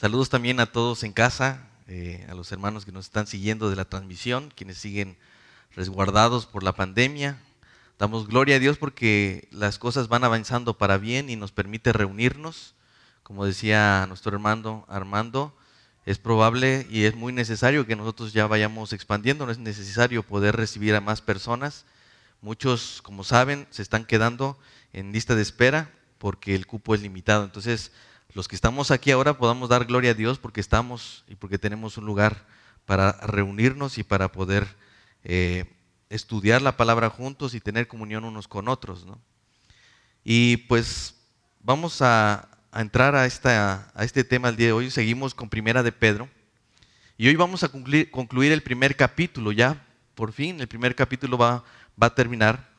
Saludos también a todos en casa, eh, a los hermanos que nos están siguiendo de la transmisión, quienes siguen resguardados por la pandemia. Damos gloria a Dios porque las cosas van avanzando para bien y nos permite reunirnos. Como decía nuestro hermano Armando, es probable y es muy necesario que nosotros ya vayamos expandiendo, no es necesario poder recibir a más personas. Muchos, como saben, se están quedando en lista de espera porque el cupo es limitado. Entonces, los que estamos aquí ahora podamos dar gloria a Dios porque estamos y porque tenemos un lugar para reunirnos y para poder eh, estudiar la palabra juntos y tener comunión unos con otros. Y pues vamos a, entrar a, este tema el día de hoy. Seguimos con Primera de Pedro. Y hoy vamos a concluir, el primer capítulo ya. Por fin, el primer capítulo va a terminar.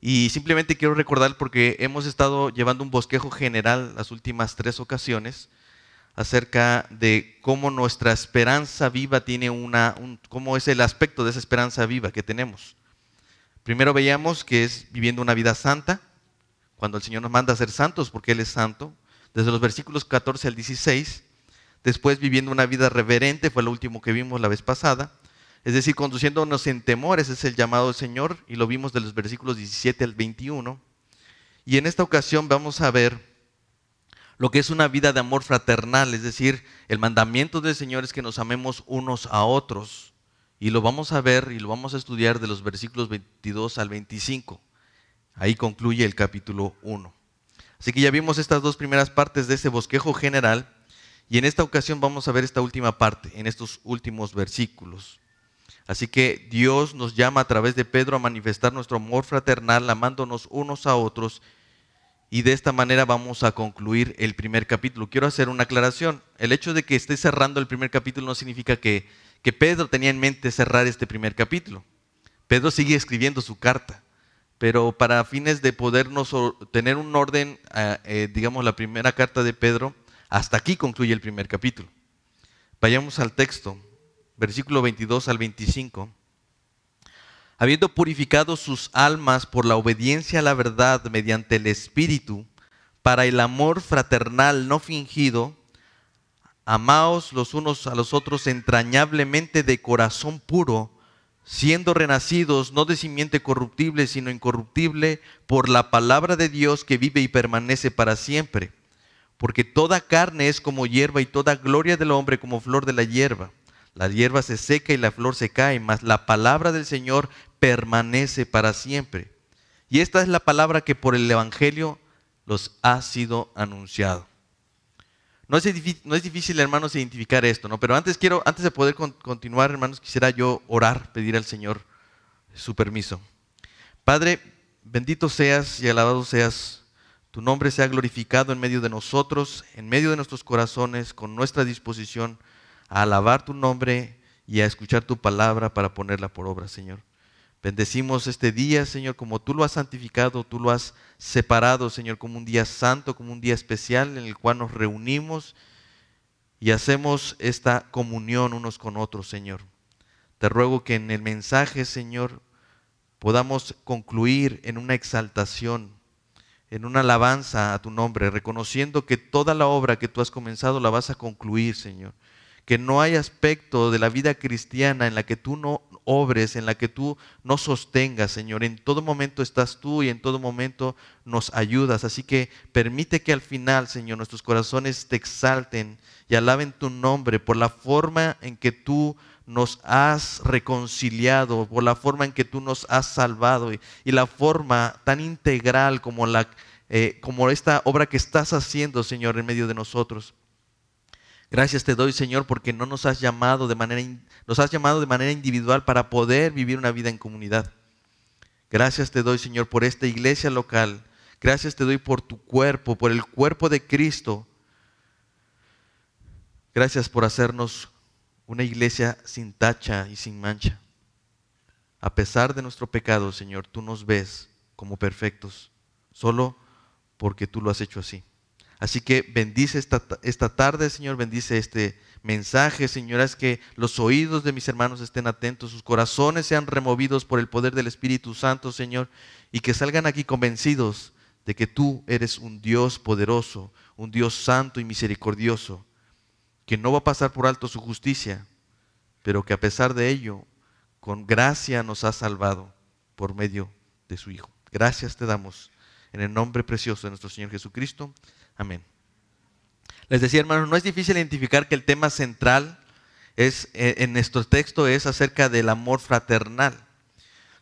Y simplemente quiero recordar porque hemos estado llevando un bosquejo general las últimas tres ocasiones acerca de cómo nuestra esperanza viva tiene una, cómo es el aspecto de esa esperanza viva que tenemos. Primero veíamos que es viviendo una vida santa, cuando el Señor nos manda a ser santos porque Él es santo, desde los versículos 14 al 16. Después viviendo una vida reverente, fue lo último que vimos la vez pasada. Es decir, conduciéndonos en temor, ese es el llamado del Señor, y lo vimos de los versículos 17 al 21. Y en esta ocasión vamos a ver lo que es una vida de amor fraternal, es decir, el mandamiento del Señor es que nos amemos unos a otros. Y lo vamos a ver y lo vamos a estudiar de los versículos 22 al 25. Ahí concluye el capítulo 1. Así que ya vimos estas dos primeras partes de ese bosquejo general y en esta ocasión vamos a ver esta última parte, en estos últimos versículos. Así que Dios nos llama a través de Pedro a manifestar nuestro amor fraternal, amándonos unos a otros. Y de esta manera vamos a concluir el primer capítulo. Quiero hacer una aclaración. El hecho de que esté cerrando el primer capítulo no significa que, que Pedro tenía en mente cerrar este primer capítulo. Pedro sigue escribiendo su carta. Pero para fines de podernos tener un orden, eh, eh, digamos la primera carta de Pedro, hasta aquí concluye el primer capítulo. Vayamos al texto versículo 22 al 25, habiendo purificado sus almas por la obediencia a la verdad mediante el Espíritu, para el amor fraternal no fingido, amaos los unos a los otros entrañablemente de corazón puro, siendo renacidos no de simiente corruptible, sino incorruptible, por la palabra de Dios que vive y permanece para siempre. Porque toda carne es como hierba y toda gloria del hombre como flor de la hierba. La hierba se seca y la flor se cae, mas la palabra del Señor permanece para siempre. Y esta es la palabra que por el Evangelio los ha sido anunciado. No es, difícil, no es difícil, hermanos, identificar esto, ¿no? Pero antes quiero, antes de poder continuar, hermanos, quisiera yo orar, pedir al Señor su permiso. Padre, bendito seas y alabado seas. Tu nombre sea glorificado en medio de nosotros, en medio de nuestros corazones, con nuestra disposición a alabar tu nombre y a escuchar tu palabra para ponerla por obra, Señor. Bendecimos este día, Señor, como tú lo has santificado, tú lo has separado, Señor, como un día santo, como un día especial en el cual nos reunimos y hacemos esta comunión unos con otros, Señor. Te ruego que en el mensaje, Señor, podamos concluir en una exaltación, en una alabanza a tu nombre, reconociendo que toda la obra que tú has comenzado la vas a concluir, Señor que no hay aspecto de la vida cristiana en la que tú no obres, en la que tú no sostengas, Señor. En todo momento estás tú y en todo momento nos ayudas. Así que permite que al final, Señor, nuestros corazones te exalten y alaben tu nombre por la forma en que tú nos has reconciliado, por la forma en que tú nos has salvado y, la forma tan integral como, la, eh, como esta obra que estás haciendo, Señor, en medio de nosotros. Gracias te doy, Señor, porque no nos has llamado de manera nos has llamado de manera individual para poder vivir una vida en comunidad. Gracias te doy, Señor, por esta iglesia local. Gracias te doy por tu cuerpo, por el cuerpo de Cristo. Gracias por hacernos una iglesia sin tacha y sin mancha. A pesar de nuestro pecado, Señor, tú nos ves como perfectos, solo porque tú lo has hecho así. Así que bendice esta, esta tarde, Señor, bendice este mensaje, Señor, es que los oídos de mis hermanos estén atentos, sus corazones sean removidos por el poder del Espíritu Santo, Señor, y que salgan aquí convencidos de que tú eres un Dios poderoso, un Dios santo y misericordioso, que no va a pasar por alto su justicia, pero que a pesar de ello, con gracia nos ha salvado por medio de su Hijo. Gracias te damos en el nombre precioso de nuestro Señor Jesucristo. Amén. Les decía, hermanos, no es difícil identificar que el tema central es, eh, en nuestro texto es acerca del amor fraternal.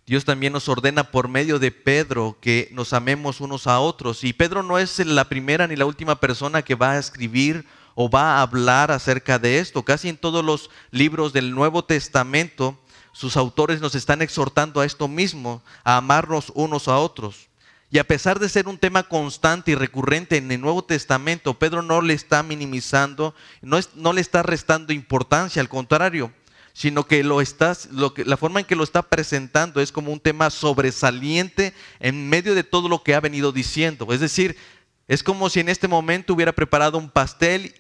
Dios también nos ordena por medio de Pedro que nos amemos unos a otros. Y Pedro no es la primera ni la última persona que va a escribir o va a hablar acerca de esto. Casi en todos los libros del Nuevo Testamento, sus autores nos están exhortando a esto mismo, a amarnos unos a otros. Y a pesar de ser un tema constante y recurrente en el Nuevo Testamento, Pedro no le está minimizando, no, le está restando importancia, al contrario, sino que, lo lo que la forma en que lo está presentando es como un tema sobresaliente en medio de todo lo que ha venido diciendo. Es decir, es como si en este momento hubiera preparado un pastel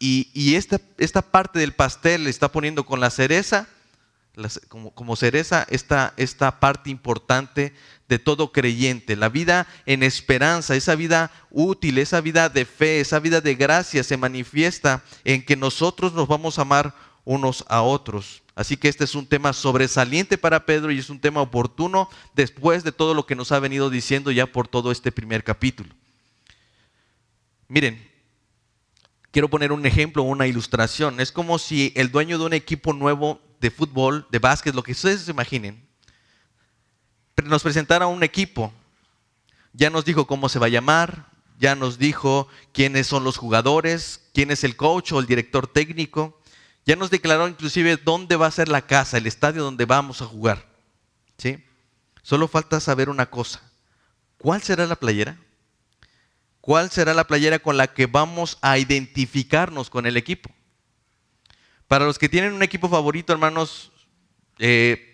y, esta, parte del pastel le está poniendo con la cereza, como, como, cereza, esta, esta parte importante de todo creyente. La vida en esperanza, esa vida útil, esa vida de fe, esa vida de gracia se manifiesta en que nosotros nos vamos a amar unos a otros. Así que este es un tema sobresaliente para Pedro y es un tema oportuno después de todo lo que nos ha venido diciendo ya por todo este primer capítulo. Miren, quiero poner un ejemplo, una ilustración. Es como si el dueño de un equipo nuevo de fútbol, de básquet, lo que ustedes se imaginen, nos presentara un equipo. Ya nos dijo cómo se va a llamar, ya nos dijo quiénes son los jugadores, quién es el coach o el director técnico. Ya nos declaró inclusive dónde va a ser la casa, el estadio donde vamos a jugar. ¿Sí? Solo falta saber una cosa. ¿Cuál será la playera? ¿Cuál será la playera con la que vamos a identificarnos con el equipo? Para los que tienen un equipo favorito, hermanos, eh,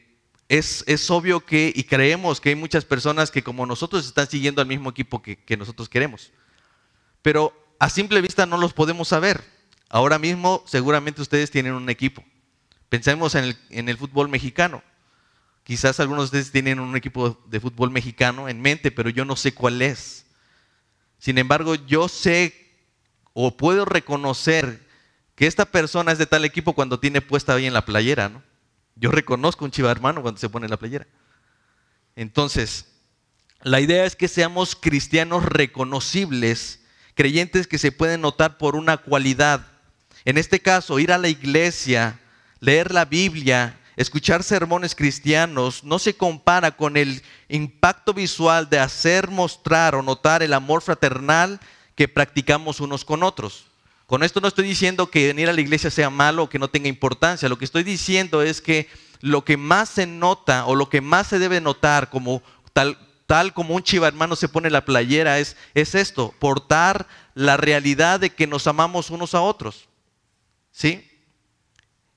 es, obvio que y creemos que hay muchas personas que como nosotros están siguiendo al mismo equipo que, nosotros queremos. Pero a simple vista no los podemos saber. Ahora mismo seguramente ustedes tienen un equipo. Pensemos en el, en el fútbol mexicano. Quizás algunos de ustedes tienen un equipo de fútbol mexicano en mente, pero yo no sé cuál es. Sin embargo, yo sé o puedo reconocer que esta persona es de tal equipo cuando tiene puesta ahí en la playera, ¿no? Yo reconozco un chiva hermano cuando se pone la playera. Entonces, la idea es que seamos cristianos reconocibles, creyentes que se pueden notar por una cualidad. En este caso, ir a la iglesia, leer la Biblia, escuchar sermones cristianos no se compara con el impacto visual de hacer mostrar o notar el amor fraternal que practicamos unos con otros. Con esto no estoy diciendo que venir a la iglesia sea malo o que no tenga importancia. Lo que estoy diciendo es que lo que más se nota o lo que más se debe notar como tal, tal como un chiva hermano se pone la playera es, es esto, portar la realidad de que nos amamos unos a otros. ¿Sí?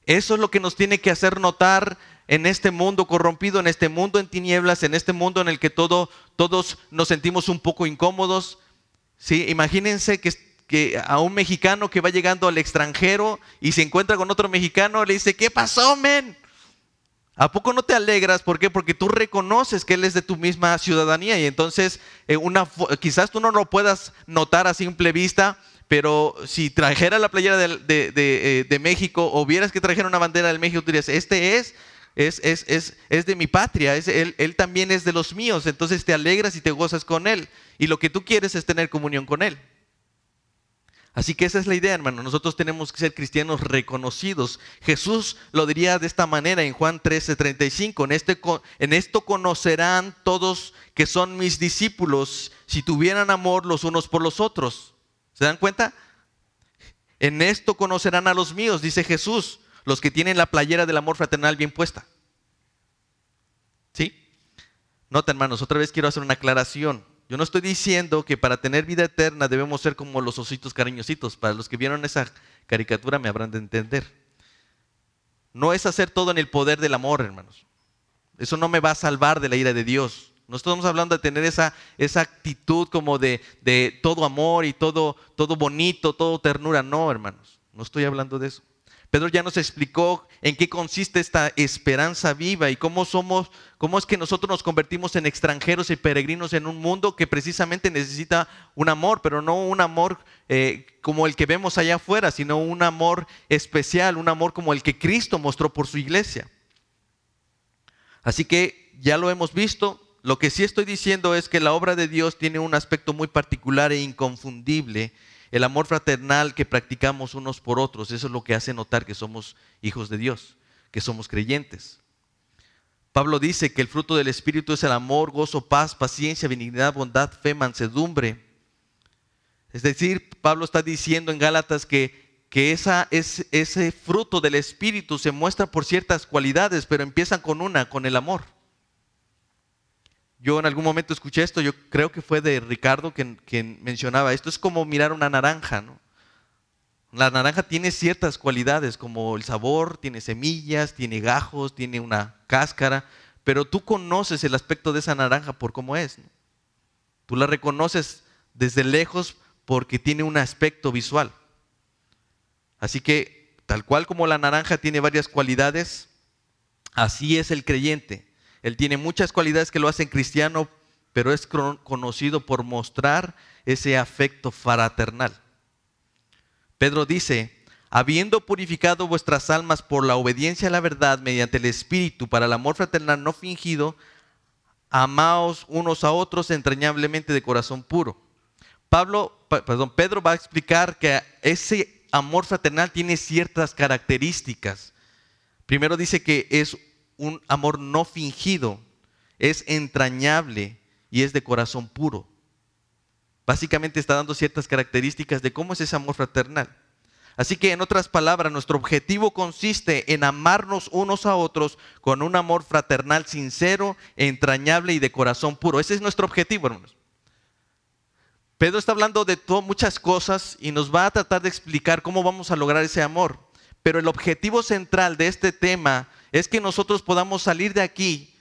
Eso es lo que nos tiene que hacer notar en este mundo corrompido, en este mundo en tinieblas, en este mundo en el que todo, todos nos sentimos un poco incómodos. ¿Sí? Imagínense que, que a un mexicano que va llegando al extranjero y se encuentra con otro mexicano, le dice, ¿qué pasó, men? ¿A poco no te alegras? ¿Por qué? Porque tú reconoces que él es de tu misma ciudadanía y entonces eh, una, quizás tú no lo puedas notar a simple vista, pero si trajera la playera de, eh, México o vieras que trajera una bandera del México, tú dirías, este es, es, es, es de mi patria, él, él, también es de los míos, entonces te alegras y te gozas con él. Y lo que tú quieres es tener comunión con él. Así que esa es la idea, hermano. Nosotros tenemos que ser cristianos reconocidos. Jesús lo diría de esta manera en Juan 13:35. En, este, en esto conocerán todos que son mis discípulos si tuvieran amor los unos por los otros. ¿Se dan cuenta? En esto conocerán a los míos, dice Jesús, los que tienen la playera del amor fraternal bien puesta. ¿Sí? Nota, hermanos, otra vez quiero hacer una aclaración. Yo no estoy diciendo que para tener vida eterna debemos ser como los ositos cariñositos. Para los que vieron esa caricatura me habrán de entender. No es hacer todo en el poder del amor, hermanos. Eso no me va a salvar de la ira de Dios. No estamos hablando de tener esa, esa actitud como de, todo amor y todo, todo bonito, todo ternura. No, hermanos, no estoy hablando de eso. Pedro ya nos explicó en qué consiste esta esperanza viva y cómo somos, cómo es que nosotros nos convertimos en extranjeros y peregrinos en un mundo que precisamente necesita un amor, pero no un amor eh, como el que vemos allá afuera, sino un amor especial, un amor como el que Cristo mostró por su iglesia. Así que ya lo hemos visto. Lo que sí estoy diciendo es que la obra de Dios tiene un aspecto muy particular e inconfundible el amor fraternal que practicamos unos por otros, eso es lo que hace notar que somos hijos de Dios, que somos creyentes. Pablo dice que el fruto del Espíritu es el amor, gozo, paz, paciencia, benignidad, bondad, fe, mansedumbre. Es decir, Pablo está diciendo en Gálatas que, que ese fruto del Espíritu se muestra por ciertas cualidades, pero empiezan con una, con el amor. Yo en algún momento escuché esto, yo creo que fue de Ricardo quien, mencionaba, esto es como mirar una naranja, ¿no? La naranja tiene ciertas cualidades, como el sabor, tiene semillas, tiene gajos, tiene una cáscara, pero tú conoces el aspecto de esa naranja por cómo es. Tú la reconoces desde lejos porque tiene un aspecto visual. Así que, tal cual como la naranja tiene varias cualidades, así es el creyente. Él tiene muchas cualidades que lo hacen cristiano, pero es conocido por mostrar ese afecto fraternal. Pedro dice, habiendo purificado vuestras almas por la obediencia a la verdad mediante el Espíritu para el amor fraternal no fingido, amaos unos a otros entrañablemente de corazón puro. Pablo, perdón, Pedro va a explicar que ese amor fraternal tiene ciertas características. Primero dice que es un amor no fingido, es entrañable y es de corazón puro. Básicamente está dando ciertas características de cómo es ese amor fraternal. Así que en otras palabras, nuestro objetivo consiste en amarnos unos a otros con un amor fraternal sincero, entrañable y de corazón puro. Ese es nuestro objetivo, hermanos. Pedro está hablando de muchas cosas y nos va a tratar de explicar cómo vamos a lograr ese amor. Pero el objetivo central de este tema es que nosotros podamos salir de aquí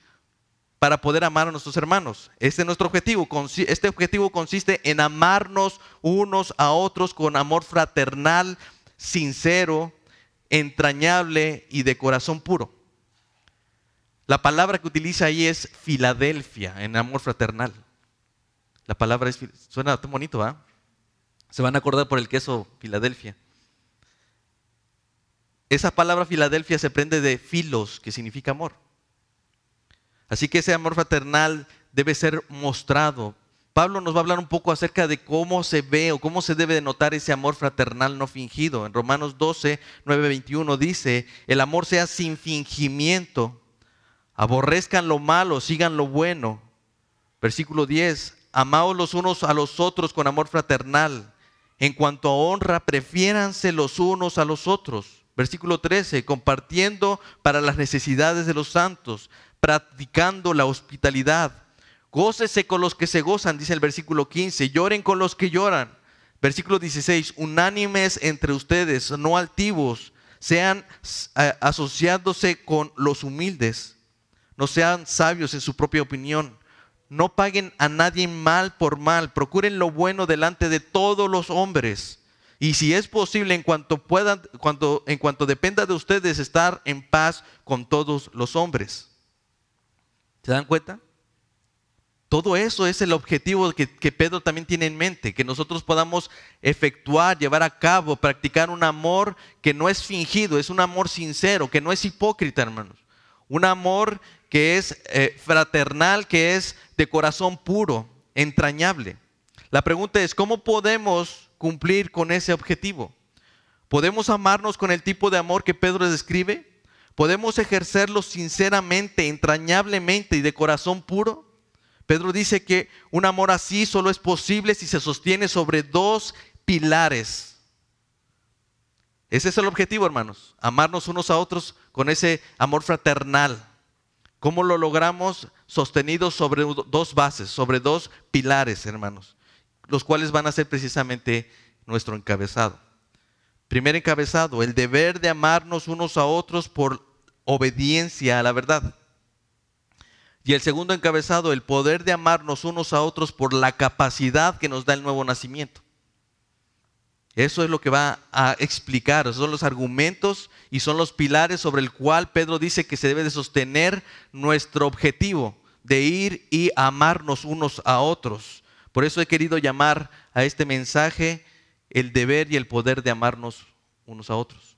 para poder amar a nuestros hermanos. Este es nuestro objetivo. Este objetivo consiste en amarnos unos a otros con amor fraternal, sincero, entrañable y de corazón puro. La palabra que utiliza ahí es Filadelfia, en amor fraternal. La palabra es, suena tan bonito, ¿ah? Se van a acordar por el queso Filadelfia. Esa palabra Filadelfia se prende de filos, que significa amor. Así que ese amor fraternal debe ser mostrado. Pablo nos va a hablar un poco acerca de cómo se ve o cómo se debe de notar ese amor fraternal no fingido. En Romanos 12, 9, 21 dice, el amor sea sin fingimiento, aborrezcan lo malo, sigan lo bueno. Versículo 10, amaos los unos a los otros con amor fraternal. En cuanto a honra, prefiéranse los unos a los otros Versículo 13, compartiendo para las necesidades de los santos, practicando la hospitalidad. Gócese con los que se gozan, dice el versículo 15, lloren con los que lloran. Versículo 16, unánimes entre ustedes, no altivos, sean asociándose con los humildes, no sean sabios en su propia opinión, no paguen a nadie mal por mal, procuren lo bueno delante de todos los hombres y si es posible, en cuanto puedan, cuando, en cuanto dependa de ustedes, estar en paz con todos los hombres. ¿Se dan cuenta? Todo eso es el objetivo que, Pedro también tiene en mente, que nosotros podamos efectuar, llevar a cabo, practicar un amor que no es fingido, es un amor sincero, que no es hipócrita, hermanos. Un amor que es eh, fraternal, que es de corazón puro, entrañable. La pregunta es, ¿cómo podemos cumplir con ese objetivo? ¿Podemos amarnos con el tipo de amor que Pedro describe? ¿Podemos ejercerlo sinceramente, entrañablemente y de corazón puro? Pedro dice que un amor así solo es posible si se sostiene sobre dos pilares. Ese es el objetivo, hermanos, amarnos unos a otros con ese amor fraternal. ¿Cómo lo logramos? Sostenidos sobre dos bases, sobre dos pilares, hermanos los cuales van a ser precisamente nuestro encabezado. Primer encabezado, el deber de amarnos unos a otros por obediencia a la verdad. Y el segundo encabezado, el poder de amarnos unos a otros por la capacidad que nos da el nuevo nacimiento. Eso es lo que va a explicar, son los argumentos y son los pilares sobre el cual Pedro dice que se debe de sostener nuestro objetivo de ir y amarnos unos a otros. Por eso he querido llamar a este mensaje el deber y el poder de amarnos unos a otros.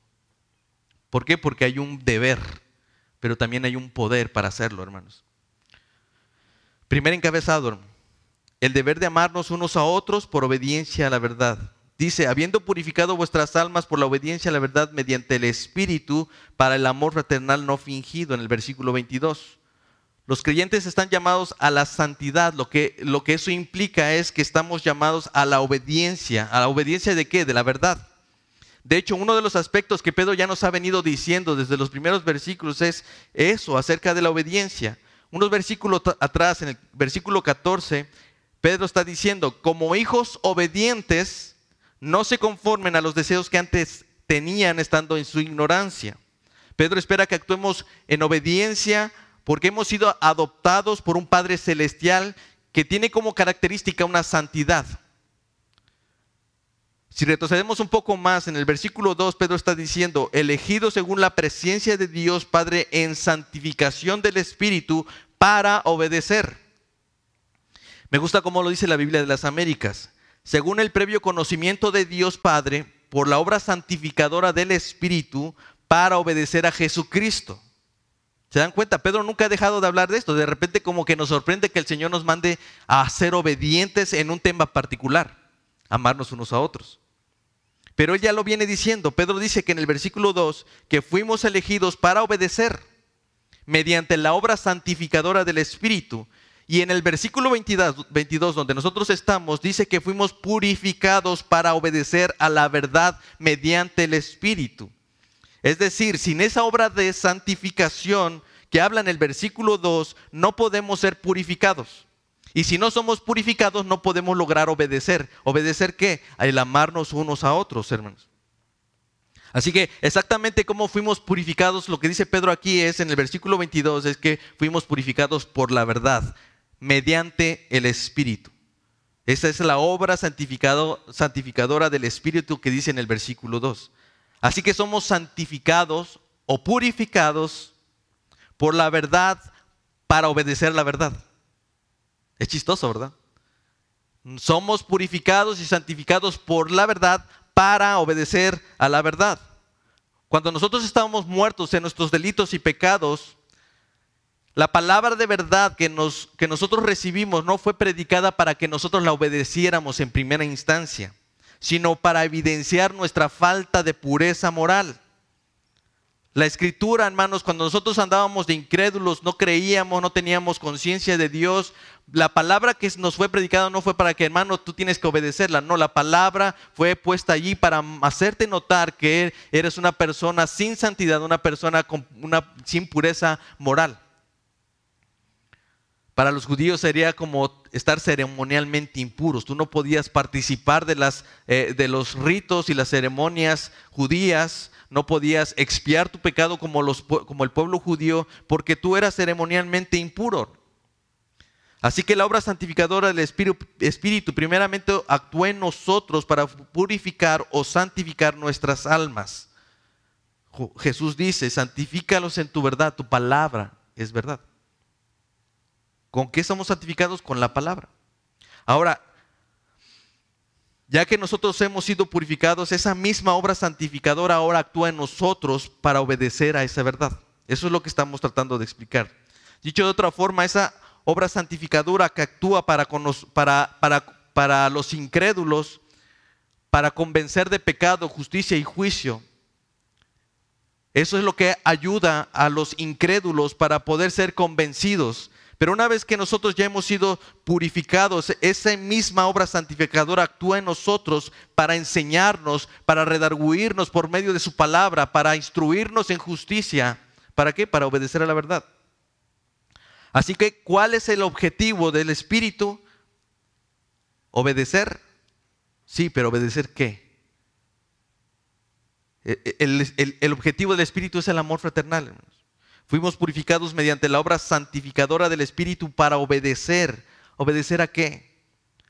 ¿Por qué? Porque hay un deber, pero también hay un poder para hacerlo, hermanos. Primer encabezado, el deber de amarnos unos a otros por obediencia a la verdad. Dice, habiendo purificado vuestras almas por la obediencia a la verdad mediante el Espíritu para el amor fraternal no fingido, en el versículo 22. Los creyentes están llamados a la santidad. Lo que, lo que eso implica es que estamos llamados a la obediencia. ¿A la obediencia de qué? De la verdad. De hecho, uno de los aspectos que Pedro ya nos ha venido diciendo desde los primeros versículos es eso, acerca de la obediencia. Unos versículos atrás, en el versículo 14, Pedro está diciendo, como hijos obedientes, no se conformen a los deseos que antes tenían estando en su ignorancia. Pedro espera que actuemos en obediencia porque hemos sido adoptados por un Padre Celestial que tiene como característica una santidad. Si retrocedemos un poco más, en el versículo 2 Pedro está diciendo, elegido según la presencia de Dios Padre en santificación del Espíritu para obedecer. Me gusta cómo lo dice la Biblia de las Américas según el previo conocimiento de Dios Padre, por la obra santificadora del Espíritu, para obedecer a Jesucristo. ¿Se dan cuenta? Pedro nunca ha dejado de hablar de esto. De repente como que nos sorprende que el Señor nos mande a ser obedientes en un tema particular, amarnos unos a otros. Pero él ya lo viene diciendo. Pedro dice que en el versículo 2 que fuimos elegidos para obedecer mediante la obra santificadora del Espíritu y en el versículo 22, donde nosotros estamos, dice que fuimos purificados para obedecer a la verdad mediante el Espíritu. Es decir, sin esa obra de santificación que habla en el versículo 2, no podemos ser purificados. Y si no somos purificados, no podemos lograr obedecer. ¿Obedecer qué? El amarnos unos a otros, hermanos. Así que exactamente como fuimos purificados, lo que dice Pedro aquí es en el versículo 22, es que fuimos purificados por la verdad mediante el Espíritu. Esa es la obra santificadora del Espíritu que dice en el versículo 2. Así que somos santificados o purificados por la verdad para obedecer la verdad. Es chistoso, ¿verdad? Somos purificados y santificados por la verdad para obedecer a la verdad. Cuando nosotros estábamos muertos en nuestros delitos y pecados, la palabra de verdad que, que nosotros recibimos no fue predicada para que nosotros la obedeciéramos en primera instancia, sino para evidenciar nuestra falta de pureza moral. La escritura, hermanos, cuando nosotros andábamos de incrédulos, no creíamos, no teníamos conciencia de Dios, la palabra que nos fue predicada no fue para que, hermano, tú tienes que obedecerla, no, la palabra fue puesta allí para hacerte notar que eres una persona sin santidad, una persona con una, sin pureza moral. Para los judíos sería como estar ceremonialmente impuros. Tú no podías participar de, las, eh, de los ritos y las ceremonias judías. No podías expiar tu pecado como, el pueblo judío porque tú eras ceremonialmente impuro. Así que la obra santificadora del Espíritu, Espíritu primeramente actuó en nosotros para purificar o santificar nuestras almas. Jesús dice, santifícalos en tu verdad, tu palabra es verdad. ¿Con qué somos santificados? Con la palabra. Ahora, ya que nosotros hemos sido purificados, esa misma obra santificadora ahora actúa en nosotros para obedecer a esa verdad. Eso es lo que estamos tratando de explicar. Dicho de otra forma, esa obra santificadora que actúa para, para, para, para los incrédulos, para convencer de pecado, justicia y juicio, eso es lo que ayuda a los incrédulos para poder ser convencidos pero una vez que nosotros ya hemos sido purificados, esa misma obra santificadora actúa en nosotros para enseñarnos, para redarguirnos por medio de su palabra, para instruirnos en justicia. ¿Para qué? Para obedecer a la verdad. Así que, ¿cuál es el objetivo del Espíritu? ¿Obedecer? Sí, pero ¿obedecer qué? El, el objetivo del Espíritu es el amor fraternal. Hermanos. Fuimos purificados mediante la obra santificadora del Espíritu para obedecer. ¿Obedecer a qué?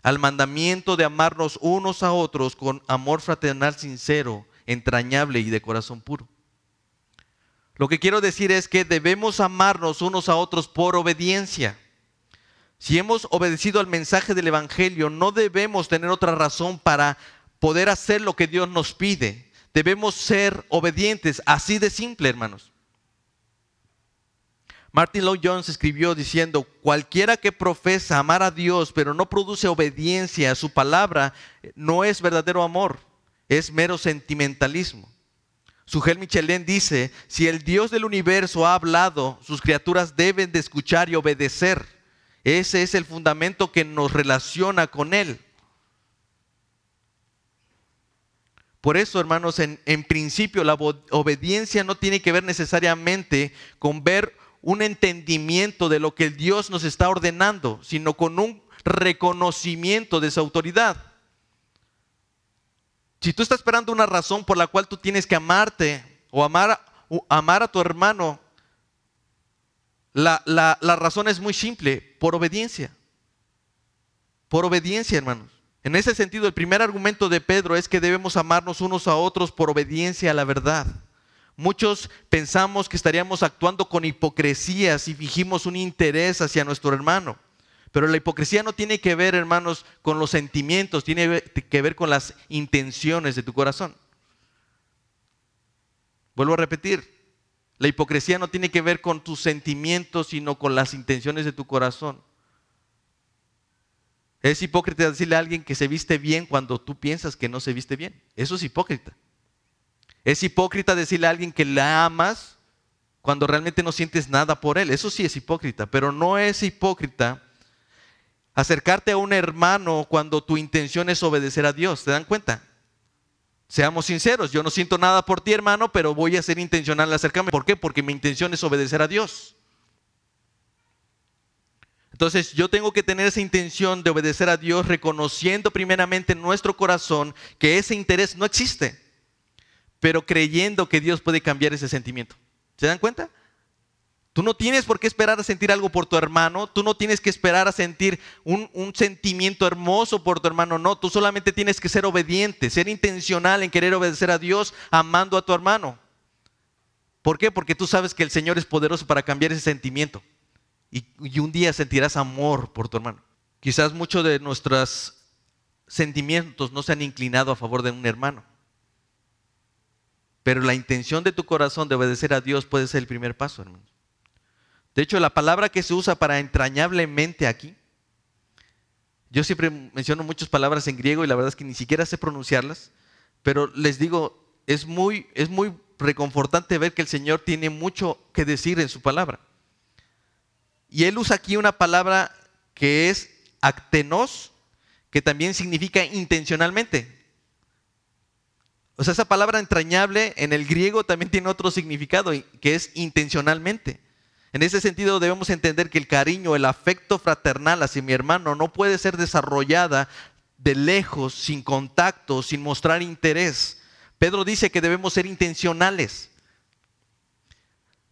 al mandamiento de amarnos unos a otros con amor fraternal sincero, entrañable y de corazón puro. Lo que quiero decir es que debemos amarnos unos a otros por obediencia. Si hemos obedecido al mensaje del Evangelio, no debemos tener otra razón para poder hacer lo que Dios nos pide. Debemos ser obedientes, así de simple, hermanos. Martin Lloyd Jones escribió diciendo, cualquiera que profesa amar a Dios pero no produce obediencia a su palabra, no es verdadero amor, es mero sentimentalismo. Sugel Michelin dice, si el Dios del universo ha hablado, sus criaturas deben de escuchar y obedecer. Ese es el fundamento que nos relaciona con Él. Por eso, hermanos, en, en principio la obediencia no tiene que ver necesariamente con ver un entendimiento de lo que Dios nos está ordenando, sino con un reconocimiento de su autoridad. Si tú estás esperando una razón por la cual tú tienes que amarte o amar, amar a tu hermano, la, la razón es muy simple, por obediencia. Por obediencia, hermanos. En ese sentido, el primer argumento de Pedro es que debemos amarnos unos a otros por obediencia a la verdad. Muchos pensamos que estaríamos actuando con hipocresía si fijimos un interés hacia nuestro hermano. Pero la hipocresía no tiene que ver, hermanos, con los sentimientos, tiene que ver con las intenciones de tu corazón. Vuelvo a repetir, la hipocresía no tiene que ver con tus sentimientos, sino con las intenciones de tu corazón. Es hipócrita decirle a alguien que se viste bien cuando tú piensas que no se viste bien. Eso es hipócrita. Es hipócrita decirle a alguien que la amas cuando realmente no sientes nada por él. Eso sí es hipócrita, pero no es hipócrita acercarte a un hermano cuando tu intención es obedecer a Dios. ¿Te dan cuenta? Seamos sinceros, yo no siento nada por ti, hermano, pero voy a ser intencional al acercarme. ¿Por qué? Porque mi intención es obedecer a Dios. Entonces yo tengo que tener esa intención de obedecer a Dios reconociendo primeramente en nuestro corazón que ese interés no existe pero creyendo que Dios puede cambiar ese sentimiento. ¿Se dan cuenta? Tú no tienes por qué esperar a sentir algo por tu hermano, tú no tienes que esperar a sentir un, un, sentimiento hermoso por tu hermano, no, tú solamente tienes que ser obediente, ser intencional en querer obedecer a Dios amando a tu hermano. ¿Por qué? Porque tú sabes que el Señor es poderoso para cambiar ese sentimiento y, y un día sentirás amor por tu hermano. Quizás muchos de nuestros sentimientos no se han inclinado a favor de un hermano. Pero la intención de tu corazón de obedecer a Dios puede ser el primer paso, hermano. De hecho, la palabra que se usa para entrañablemente aquí, yo siempre menciono muchas palabras en griego y la verdad es que ni siquiera sé pronunciarlas, pero les digo, es muy, es muy reconfortante ver que el Señor tiene mucho que decir en su palabra. Y Él usa aquí una palabra que es actenos, que también significa intencionalmente. O sea, esa palabra entrañable en el griego también tiene otro significado, que es intencionalmente. En ese sentido debemos entender que el cariño, el afecto fraternal hacia mi hermano no puede ser desarrollada de lejos, sin contacto, sin mostrar interés. Pedro dice que debemos ser intencionales.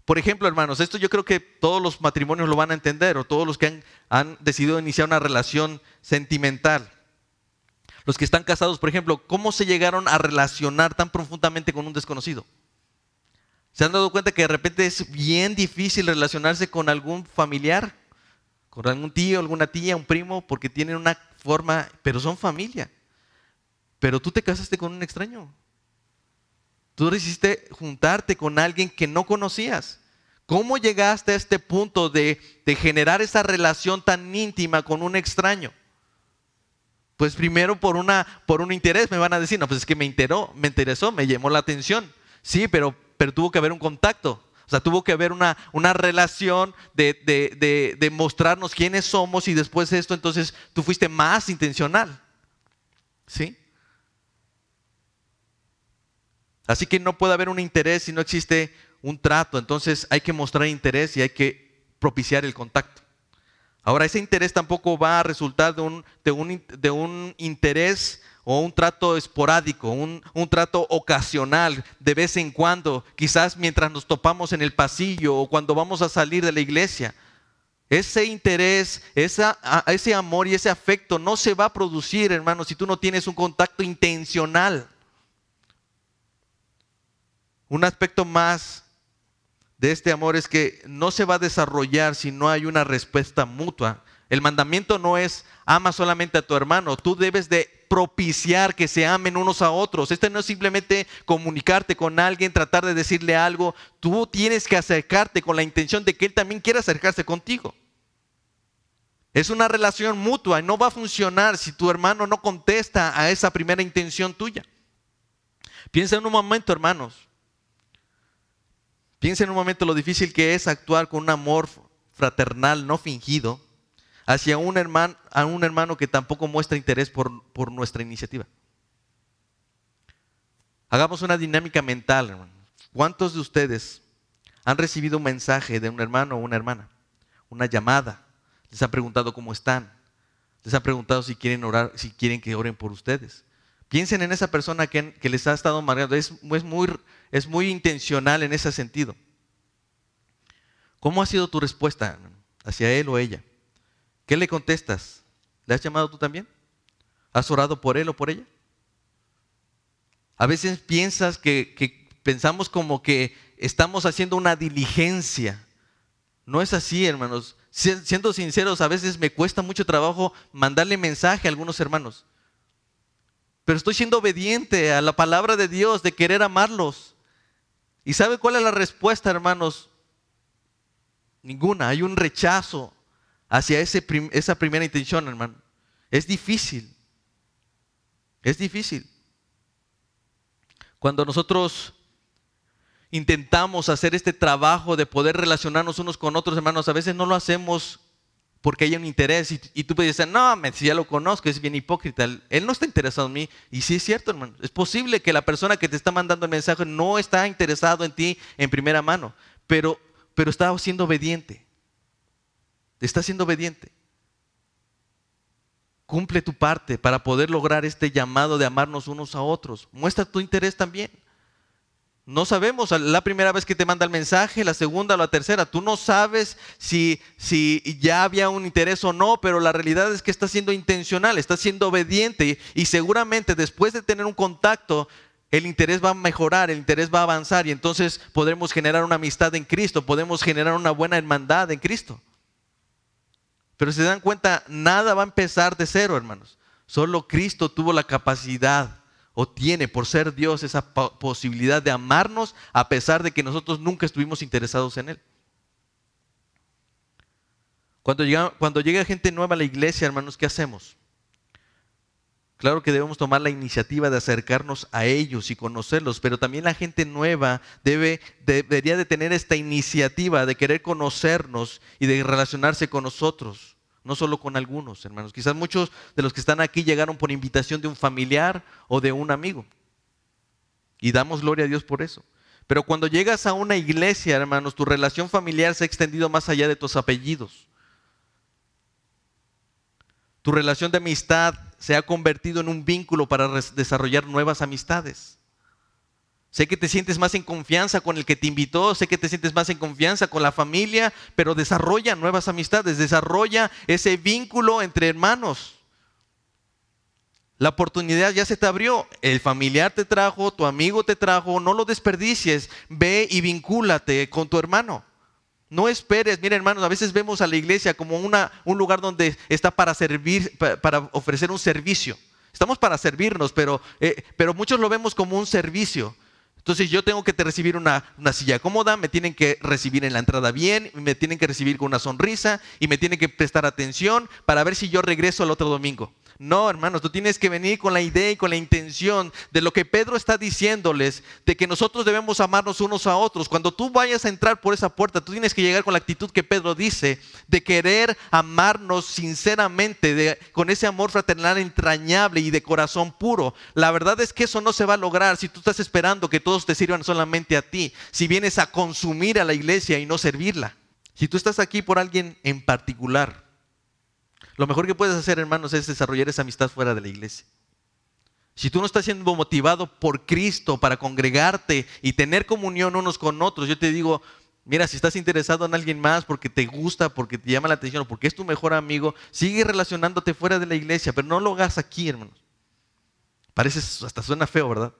Por ejemplo, hermanos, esto yo creo que todos los matrimonios lo van a entender o todos los que han, han decidido iniciar una relación sentimental los que están casados, por ejemplo, ¿cómo se llegaron a relacionar tan profundamente con un desconocido? ¿Se han dado cuenta que de repente es bien difícil relacionarse con algún familiar? Con algún tío, alguna tía, un primo, porque tienen una forma, pero son familia. Pero tú te casaste con un extraño. Tú decidiste juntarte con alguien que no conocías. ¿Cómo llegaste a este punto de, de generar esa relación tan íntima con un extraño? Pues primero por, una, por un interés me van a decir, no, pues es que me, enteró, me interesó, me llamó la atención. Sí, pero, pero tuvo que haber un contacto. O sea, tuvo que haber una, una relación de, de, de, mostrarnos quiénes somos y después de esto, entonces tú fuiste más intencional. ¿Sí? Así que no puede haber un interés si no existe un trato. Entonces hay que mostrar interés y hay que propiciar el contacto. Ahora, ese interés tampoco va a resultar de un, de un, interés o un trato esporádico, un, un, trato ocasional, de vez en cuando, quizás mientras nos topamos en el pasillo o cuando vamos a salir de la iglesia. Ese interés, ese amor y ese afecto no se va a producir, hermano, si tú no tienes un contacto intencional. Un aspecto más de este amor es que no se va a desarrollar si no hay una respuesta mutua. El mandamiento no es ama solamente a tu hermano, tú debes de propiciar que se amen unos a otros. Este no es simplemente comunicarte con alguien, tratar de decirle algo, tú tienes que acercarte con la intención de que él también quiera acercarse contigo. Es una relación mutua y no va a funcionar si tu hermano no contesta a esa primera intención tuya. Piensa en un momento, hermanos. Piensa en un momento lo difícil que es actuar con un amor fraternal no fingido hacia un hermano, a un hermano que tampoco muestra interés por, por nuestra iniciativa. Hagamos una dinámica mental. ¿Cuántos de ustedes han recibido un mensaje de un hermano o una hermana? Una llamada. Les han preguntado cómo están. Les han preguntado si quieren orar, si quieren que oren por ustedes. Piensen en esa persona que, les ha estado amargando. Es, muy intencional en ese sentido. ¿Cómo ha sido tu respuesta hacia él o ella? ¿Qué le contestas? ¿Le has llamado tú también? ¿Has orado por él o por ella? A veces piensas que, pensamos como que estamos haciendo una diligencia. No es así, hermanos. Siendo sinceros, a veces me cuesta mucho trabajo mandarle mensaje a algunos hermanos. Pero estoy siendo obediente a la palabra de Dios de querer amarlos. ¿Y sabe cuál es la respuesta, hermanos? Ninguna. Hay un rechazo hacia esa primera intención, hermano. Es difícil. Es difícil. Cuando nosotros intentamos hacer este trabajo de poder relacionarnos unos con otros, hermanos, a veces no lo hacemos porque hay un interés y, tú puedes decir, no, si ya lo conozco, es bien hipócrita. Él no está interesado en mí. Y sí es cierto, hermano. Es posible que la persona que te está mandando el mensaje no está interesado en ti en primera mano, pero, pero está siendo obediente. Está siendo obediente. Cumple tu parte para poder lograr este llamado de amarnos unos a otros. Muestra tu interés también. No sabemos la primera vez que te manda el mensaje, la segunda la tercera. Tú no sabes si, si ya había un interés o no, pero la realidad es que está siendo intencional, está siendo obediente y seguramente después de tener un contacto, el interés va a mejorar, el interés va a avanzar y entonces podremos generar una amistad en Cristo, podemos generar una buena hermandad en Cristo. Pero si se dan cuenta, nada va a empezar de cero, hermanos. Solo Cristo tuvo la capacidad o tiene por ser Dios esa posibilidad de amarnos a pesar de que nosotros nunca estuvimos interesados en Él. Cuando llega, cuando llega gente nueva a la iglesia, hermanos, ¿qué hacemos? Claro que debemos tomar la iniciativa de acercarnos a ellos y conocerlos, pero también la gente nueva debe, debería de tener esta iniciativa de querer conocernos y de relacionarse con nosotros, no solo con algunos, hermanos. Quizás muchos de los que están aquí llegaron por invitación de un familiar o de un amigo. Y damos gloria a Dios por eso. Pero cuando llegas a una iglesia, hermanos, tu relación familiar se ha extendido más allá de tus apellidos. Tu relación de amistad se ha convertido en un vínculo para desarrollar nuevas amistades. Sé que te sientes más en confianza con el que te invitó, sé que te sientes más en confianza con la familia, pero desarrolla nuevas amistades, desarrolla ese vínculo entre hermanos. La oportunidad ya se te abrió, el familiar te trajo, tu amigo te trajo, no lo desperdicies, ve y vincúlate con tu hermano. No esperes, mira hermanos, a veces vemos a la iglesia como una, un lugar donde está para servir, para ofrecer un servicio. Estamos para servirnos, pero, eh, pero muchos lo vemos como un servicio. Entonces yo tengo que recibir una, una, silla cómoda, me tienen que recibir en la entrada bien, me tienen que recibir con una sonrisa y me tienen que prestar atención para ver si yo regreso el otro domingo. No, hermanos, tú tienes que venir con la idea y con la intención de lo que Pedro está diciéndoles, de que nosotros debemos amarnos unos a otros. Cuando tú vayas a entrar por esa puerta, tú tienes que llegar con la actitud que Pedro dice, de querer amarnos sinceramente, de, con ese amor fraternal entrañable y de corazón puro. La verdad es que eso no se va a lograr si tú estás esperando que todos te sirvan solamente a ti, si vienes a consumir a la iglesia y no servirla. Si tú estás aquí por alguien en particular, lo mejor que puedes hacer, hermanos, es desarrollar esa amistad fuera de la iglesia. Si tú no estás siendo motivado por Cristo para congregarte y tener comunión unos con otros, yo te digo, Mira, si estás interesado en alguien más porque te gusta, porque te llama la atención o porque es tu mejor amigo, sigue relacionándote fuera de la iglesia, pero no lo hagas aquí, hermanos. Parece, hasta suena feo, ¿verdad?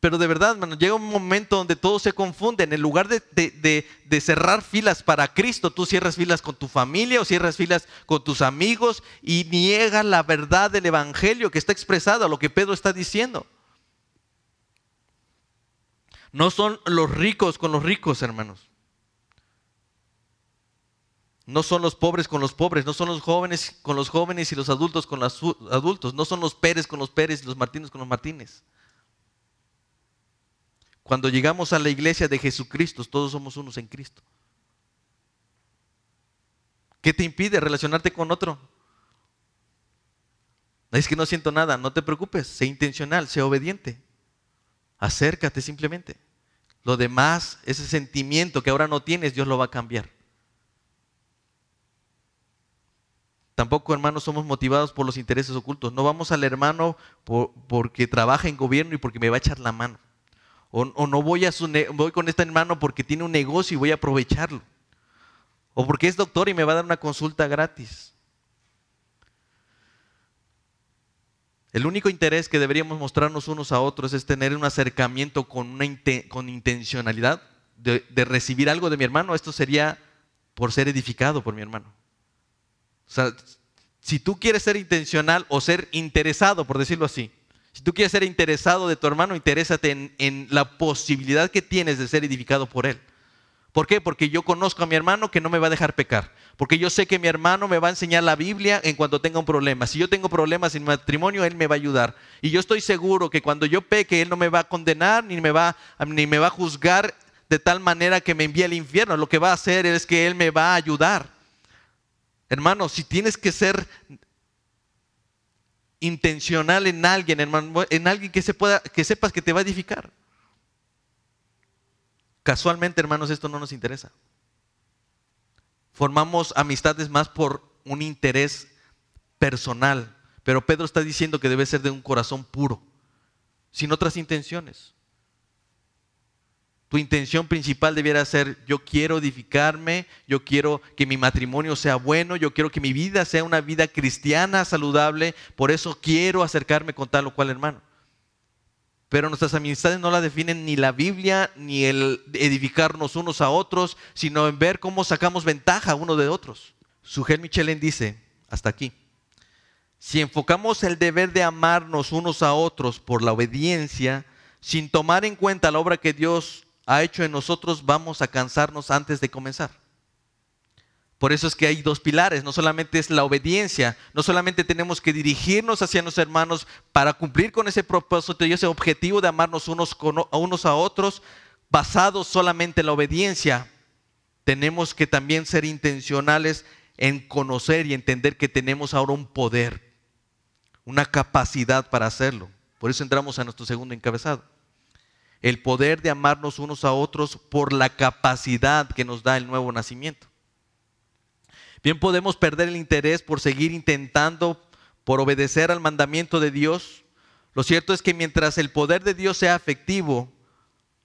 Pero de verdad, hermano, llega un momento donde todo se confunde. En el lugar de, cerrar filas para Cristo, tú cierras filas con tu familia o cierras filas con tus amigos y niegas la verdad del Evangelio que está expresado, lo que Pedro está diciendo. No son los ricos con los ricos, hermanos. No son los pobres con los pobres, no son los jóvenes con los jóvenes y los adultos con los adultos, no son los Pérez con los Pérez y los Martínez con los Martínez. Cuando llegamos a la iglesia de Jesucristo, todos somos unos en Cristo. ¿Qué te impide relacionarte con otro? Es que no siento nada, no te preocupes, sé intencional, sé obediente. Acércate simplemente. Lo demás, ese sentimiento que ahora no tienes, Dios lo va a cambiar. Tampoco, hermanos, somos motivados por los intereses ocultos. No vamos al hermano porque trabaja en gobierno y porque me va a echar la mano. O, no voy, con este hermano porque tiene un negocio y voy a aprovecharlo. O porque es doctor y me va a dar una consulta gratis. El único interés que deberíamos mostrarnos unos a otros es tener un acercamiento con, una intencionalidad de, de, recibir algo de mi hermano. Esto sería por ser edificado por mi hermano. O sea, si tú quieres ser intencional o ser interesado, por decirlo así, si tú quieres ser interesado de tu hermano, interésate en, la posibilidad que tienes de ser edificado por él. ¿Por qué? Porque yo conozco a mi hermano que no me va a dejar pecar. Porque yo sé que mi hermano me va a enseñar la Biblia en cuanto tenga un problema. Si yo tengo problemas en matrimonio, él me va a ayudar. Y yo estoy seguro que cuando yo peque, él no me va a condenar ni me va, ni me va a juzgar de tal manera que me envíe al infierno. Lo que va a hacer es que él me va a ayudar. Hermano, si tienes que ser intencional en alguien, hermano, en alguien que, se pueda, que sepas que te va a edificar. Casualmente, hermanos, esto no nos interesa. Formamos amistades más por un interés personal, pero Pedro está diciendo que debe ser de un corazón puro, sin otras intenciones. Tu intención principal debiera ser, yo quiero edificarme, yo quiero que mi matrimonio sea bueno, yo quiero que mi vida sea una vida cristiana, saludable, por eso quiero acercarme con tal o cual hermano. Pero nuestras amistades no la definen ni la Biblia, ni el edificarnos unos a otros, sino en ver cómo sacamos ventaja uno de otros. Sugel Michelin dice, hasta aquí, si enfocamos el deber de amarnos unos a otros por la obediencia, sin tomar en cuenta la obra que Dios ha hecho en nosotros, vamos a cansarnos antes de comenzar. Por eso es que hay dos pilares, no solamente es la obediencia, no solamente tenemos que dirigirnos hacia nuestros hermanos para cumplir con ese propósito y ese objetivo de amarnos unos, a unos a otros, basados solamente en la obediencia, tenemos que también ser intencionales en conocer y entender que tenemos ahora un poder, una capacidad para hacerlo. Por eso entramos a nuestro segundo encabezado el poder de amarnos unos a otros por la capacidad que nos da el nuevo nacimiento. Bien podemos perder el interés por seguir intentando, por obedecer al mandamiento de Dios. Lo cierto es que mientras el poder de Dios sea efectivo,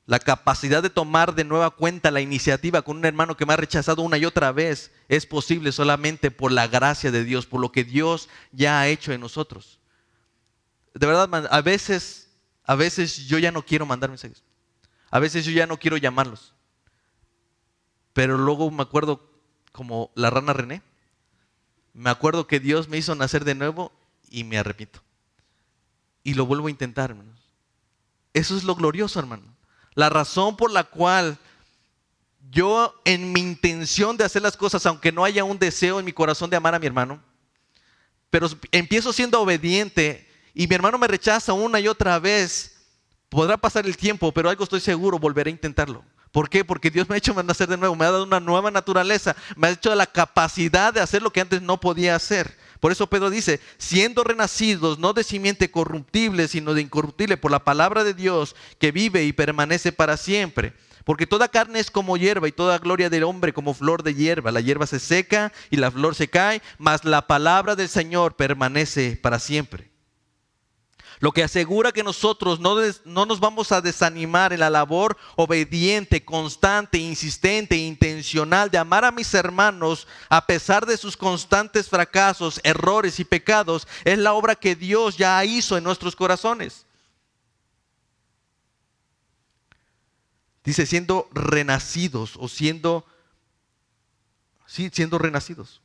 la capacidad de tomar de nueva cuenta la iniciativa con un hermano que me ha rechazado una y otra vez es posible solamente por la gracia de Dios, por lo que Dios ya ha hecho en nosotros. De verdad, a veces a veces yo ya no quiero mandar mensajes. A veces yo ya no quiero llamarlos. Pero luego me acuerdo como la rana René. Me acuerdo que Dios me hizo nacer de nuevo y me arrepiento. Y lo vuelvo a intentar, hermanos. Eso es lo glorioso, hermano. La razón por la cual yo en mi intención de hacer las cosas, aunque no haya un deseo en mi corazón de amar a mi hermano, pero empiezo siendo obediente y mi hermano me rechaza una y otra vez, podrá pasar el tiempo, pero algo estoy seguro, volveré a intentarlo. ¿Por qué? Porque Dios me ha hecho nacer de nuevo, me ha dado una nueva naturaleza, me ha hecho la capacidad de hacer lo que antes no podía hacer. Por eso Pedro dice, siendo renacidos no de simiente corruptible, sino de incorruptible por la palabra de Dios que vive y permanece para siempre. Porque toda carne es como hierba y toda gloria del hombre como flor de hierba. La hierba se seca y la flor se cae, mas la palabra del Señor permanece para siempre. Lo que asegura que nosotros no, no, nos vamos a desanimar en la labor obediente, constante, insistente, intencional de amar a mis hermanos a pesar de sus constantes fracasos, errores y pecados, es la obra que Dios ya hizo en nuestros corazones. Dice, siendo renacidos o siendo, sí, siendo renacidos.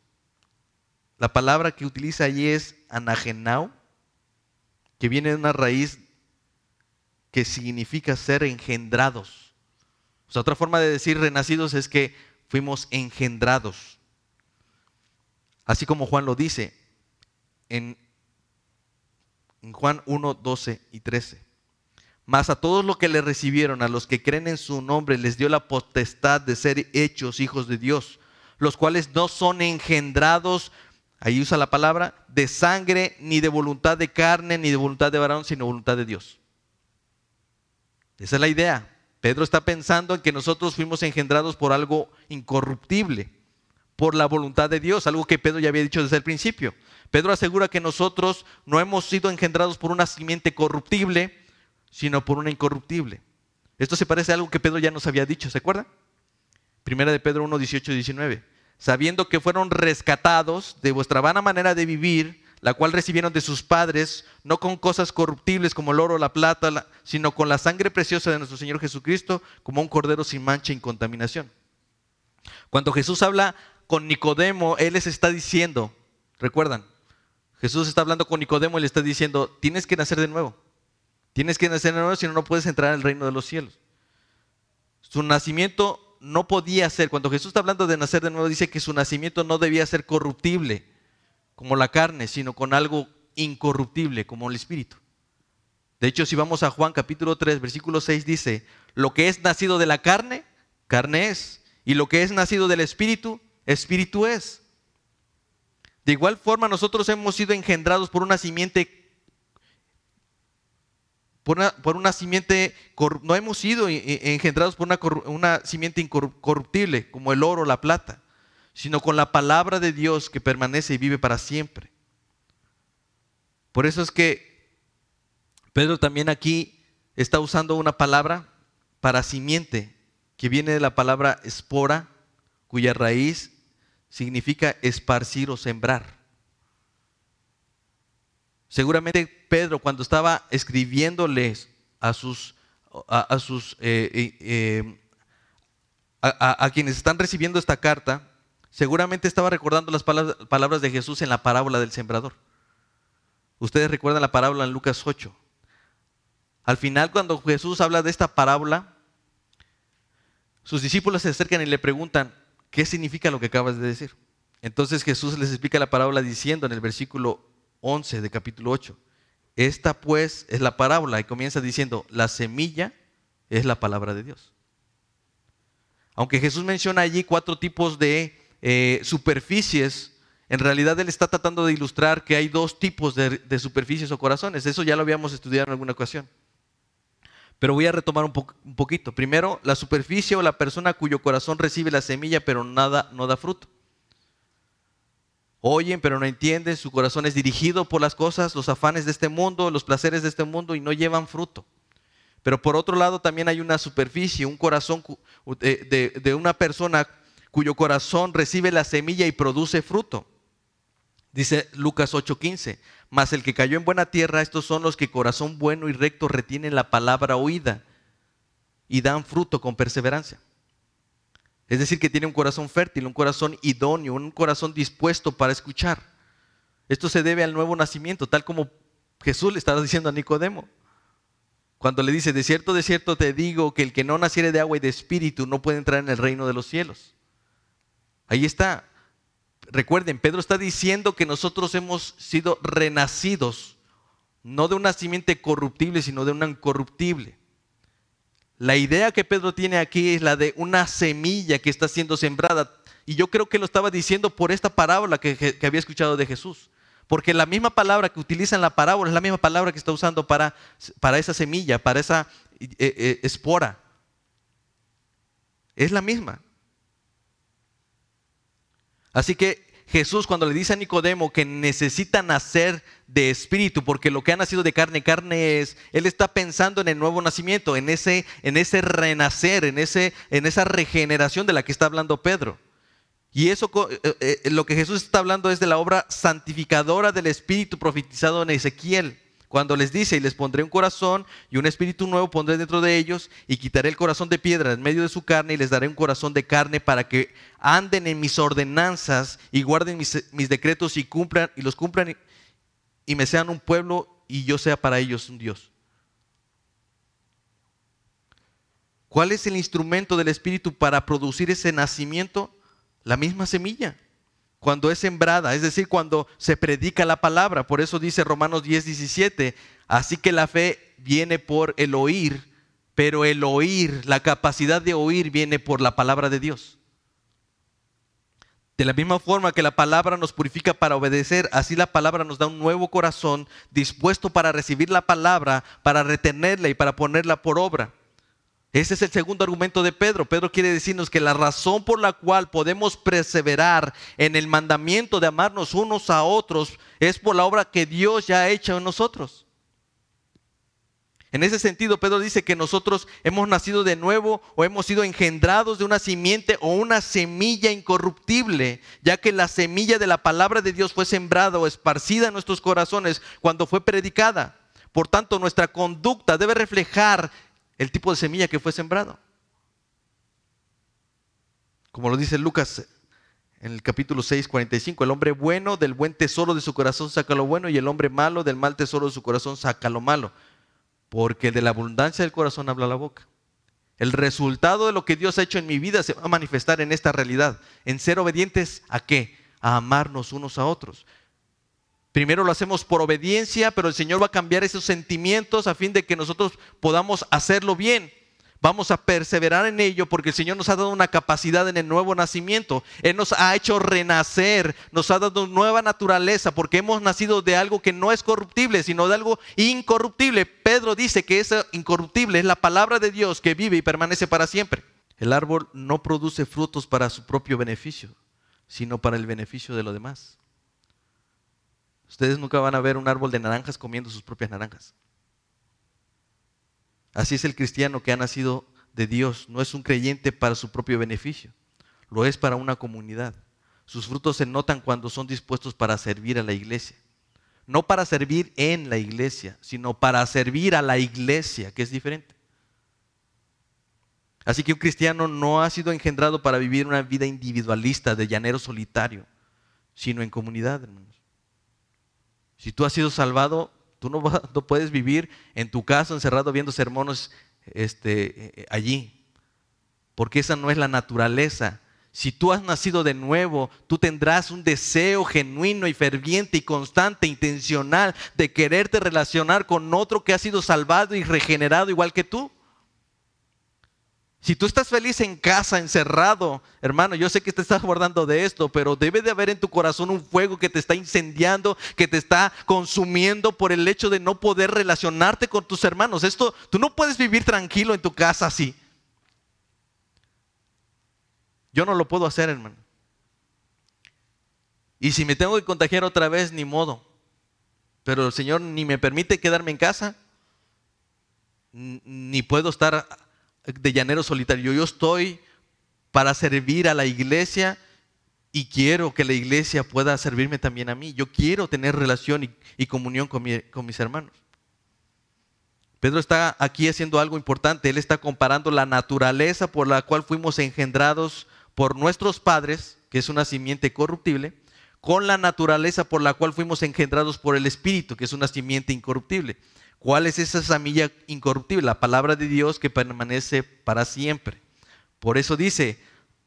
La palabra que utiliza allí es anagenao, que viene de una raíz que significa ser engendrados. O sea, otra forma de decir renacidos es que fuimos engendrados. Así como Juan lo dice en, en Juan 1, 12 y 13. Mas a todos los que le recibieron, a los que creen en su nombre, les dio la potestad de ser hechos hijos de Dios, los cuales no son engendrados, ahí usa la palabra, de sangre, ni de voluntad de carne, ni de voluntad de varón, sino voluntad de Dios. Esa es la idea. Pedro está pensando en que nosotros fuimos engendrados por algo incorruptible, por la voluntad de Dios, algo que Pedro ya había dicho desde el principio. Pedro asegura que nosotros no hemos sido engendrados por una simiente corruptible, sino por una incorruptible. Esto se parece a algo que Pedro ya nos había dicho, ¿se acuerdan? Primera de Pedro 1, 18 y 19. Sabiendo que fueron rescatados de vuestra vana manera de vivir, la cual recibieron de sus padres, no con cosas corruptibles como el oro la plata, sino con la sangre preciosa de nuestro Señor Jesucristo, como un cordero sin mancha y contaminación. Cuando Jesús habla con Nicodemo, Él les está diciendo, recuerdan, Jesús está hablando con Nicodemo y le está diciendo, tienes que nacer de nuevo. Tienes que nacer de nuevo, si no, no puedes entrar al reino de los cielos. Su nacimiento no podía ser, cuando Jesús está hablando de nacer de nuevo, dice que su nacimiento no debía ser corruptible, como la carne, sino con algo incorruptible, como el espíritu. De hecho, si vamos a Juan capítulo 3, versículo 6, dice, lo que es nacido de la carne, carne es, y lo que es nacido del espíritu, espíritu es. De igual forma, nosotros hemos sido engendrados por una simiente por una, simiente, no hemos sido engendrados por una, una simiente incorruptible, como el oro o la plata, sino con la palabra de Dios que permanece y vive para siempre. Por eso es que Pedro también aquí está usando una palabra para simiente, que viene de la palabra espora, cuya raíz significa esparcir o sembrar. Seguramente Pedro cuando estaba escribiéndoles a sus, a, sus eh, eh, eh, a, quienes están recibiendo esta carta, seguramente estaba recordando las palabras, de Jesús en la parábola del sembrador. Ustedes recuerdan la parábola en Lucas 8. Al final, cuando Jesús habla de esta parábola, sus discípulos se acercan y le preguntan, ¿qué significa lo que acabas de decir? Entonces Jesús les explica la parábola diciendo en el versículo 11 de capítulo 8. Esta pues es la parábola y comienza diciendo, la semilla es la palabra de Dios. Aunque Jesús menciona allí cuatro tipos de eh, superficies, en realidad Él está tratando de ilustrar que hay dos tipos de, superficies o corazones. Eso ya lo habíamos estudiado en alguna ocasión. Pero voy a retomar un, un poquito. Primero, la superficie o la persona cuyo corazón recibe la semilla pero nada no da fruto. Oyen, pero no entienden, su corazón es dirigido por las cosas, los afanes de este mundo, los placeres de este mundo y no llevan fruto. Pero por otro lado también hay una superficie, un corazón de, una persona cuyo corazón recibe la semilla y produce fruto. Dice Lucas 8:15, mas el que cayó en buena tierra, estos son los que corazón bueno y recto retienen la palabra oída y dan fruto con perseverancia. Es decir, que tiene un corazón fértil, un corazón idóneo, un corazón dispuesto para escuchar. Esto se debe al nuevo nacimiento, tal como Jesús le estaba diciendo a Nicodemo. Cuando le dice, de cierto, de cierto te digo que el que no naciere de agua y de espíritu no puede entrar en el reino de los cielos. Ahí está. Recuerden, Pedro está diciendo que nosotros hemos sido renacidos, no de un nacimiento corruptible, sino de un incorruptible. La idea que Pedro tiene aquí es la de una semilla que está siendo sembrada. Y yo creo que lo estaba diciendo por esta parábola que, había escuchado de Jesús. Porque la misma palabra que utiliza en la parábola es la misma palabra que está usando para, para esa semilla, para esa eh, eh, espora. Es la misma. Así que Jesús cuando le dice a Nicodemo que necesita nacer de espíritu, porque lo que ha nacido de carne, carne es, él está pensando en el nuevo nacimiento, en ese, en ese renacer, en, ese, en esa regeneración de la que está hablando Pedro. Y eso, eh, eh, lo que Jesús está hablando es de la obra santificadora del Espíritu profetizado en Ezequiel. Cuando les dice, y les pondré un corazón y un espíritu nuevo pondré dentro de ellos, y quitaré el corazón de piedra en medio de su carne, y les daré un corazón de carne para que anden en mis ordenanzas y guarden mis, mis decretos y cumplan, y los cumplan, y, y me sean un pueblo, y yo sea para ellos un Dios. ¿Cuál es el instrumento del Espíritu para producir ese nacimiento? La misma semilla cuando es sembrada, es decir, cuando se predica la palabra. Por eso dice Romanos 10, 17, así que la fe viene por el oír, pero el oír, la capacidad de oír viene por la palabra de Dios. De la misma forma que la palabra nos purifica para obedecer, así la palabra nos da un nuevo corazón dispuesto para recibir la palabra, para retenerla y para ponerla por obra. Ese es el segundo argumento de Pedro. Pedro quiere decirnos que la razón por la cual podemos perseverar en el mandamiento de amarnos unos a otros es por la obra que Dios ya ha hecho en nosotros. En ese sentido, Pedro dice que nosotros hemos nacido de nuevo o hemos sido engendrados de una simiente o una semilla incorruptible, ya que la semilla de la palabra de Dios fue sembrada o esparcida en nuestros corazones cuando fue predicada. Por tanto, nuestra conducta debe reflejar el tipo de semilla que fue sembrado. Como lo dice Lucas en el capítulo 6, 45, el hombre bueno del buen tesoro de su corazón saca lo bueno y el hombre malo del mal tesoro de su corazón saca lo malo, porque de la abundancia del corazón habla la boca. El resultado de lo que Dios ha hecho en mi vida se va a manifestar en esta realidad, en ser obedientes a qué? A amarnos unos a otros. Primero lo hacemos por obediencia, pero el Señor va a cambiar esos sentimientos a fin de que nosotros podamos hacerlo bien. Vamos a perseverar en ello porque el Señor nos ha dado una capacidad en el nuevo nacimiento. Él nos ha hecho renacer, nos ha dado nueva naturaleza porque hemos nacido de algo que no es corruptible, sino de algo incorruptible. Pedro dice que ese incorruptible es la palabra de Dios que vive y permanece para siempre. El árbol no produce frutos para su propio beneficio, sino para el beneficio de los demás. Ustedes nunca van a ver un árbol de naranjas comiendo sus propias naranjas. Así es el cristiano que ha nacido de Dios. No es un creyente para su propio beneficio, lo es para una comunidad. Sus frutos se notan cuando son dispuestos para servir a la iglesia. No para servir en la iglesia, sino para servir a la iglesia, que es diferente. Así que un cristiano no ha sido engendrado para vivir una vida individualista de llanero solitario, sino en comunidad, hermanos. Si tú has sido salvado, tú no, puedes vivir en tu casa encerrado viendo sermones este, eh, allí, porque esa no es la naturaleza. Si tú has nacido de nuevo, tú tendrás un deseo genuino y ferviente y constante, intencional, de quererte relacionar con otro que ha sido salvado y regenerado igual que tú. Si tú estás feliz en casa, encerrado, hermano, yo sé que te estás guardando de esto, pero debe de haber en tu corazón un fuego que te está incendiando, que te está consumiendo por el hecho de no poder relacionarte con tus hermanos. Esto, tú no puedes vivir tranquilo en tu casa así. Yo no lo puedo hacer, hermano. Y si me tengo que contagiar otra vez, ni modo. Pero el Señor ni me permite quedarme en casa, ni puedo estar de llanero solitario. Yo estoy para servir a la iglesia y quiero que la iglesia pueda servirme también a mí. Yo quiero tener relación y, comunión con, con mis hermanos. Pedro está aquí haciendo algo importante. Él está comparando la naturaleza por la cual fuimos engendrados por nuestros padres, que es una simiente corruptible, con la naturaleza por la cual fuimos engendrados por el Espíritu, que es una simiente incorruptible. ¿Cuál es esa semilla incorruptible? La palabra de Dios que permanece para siempre. Por eso dice,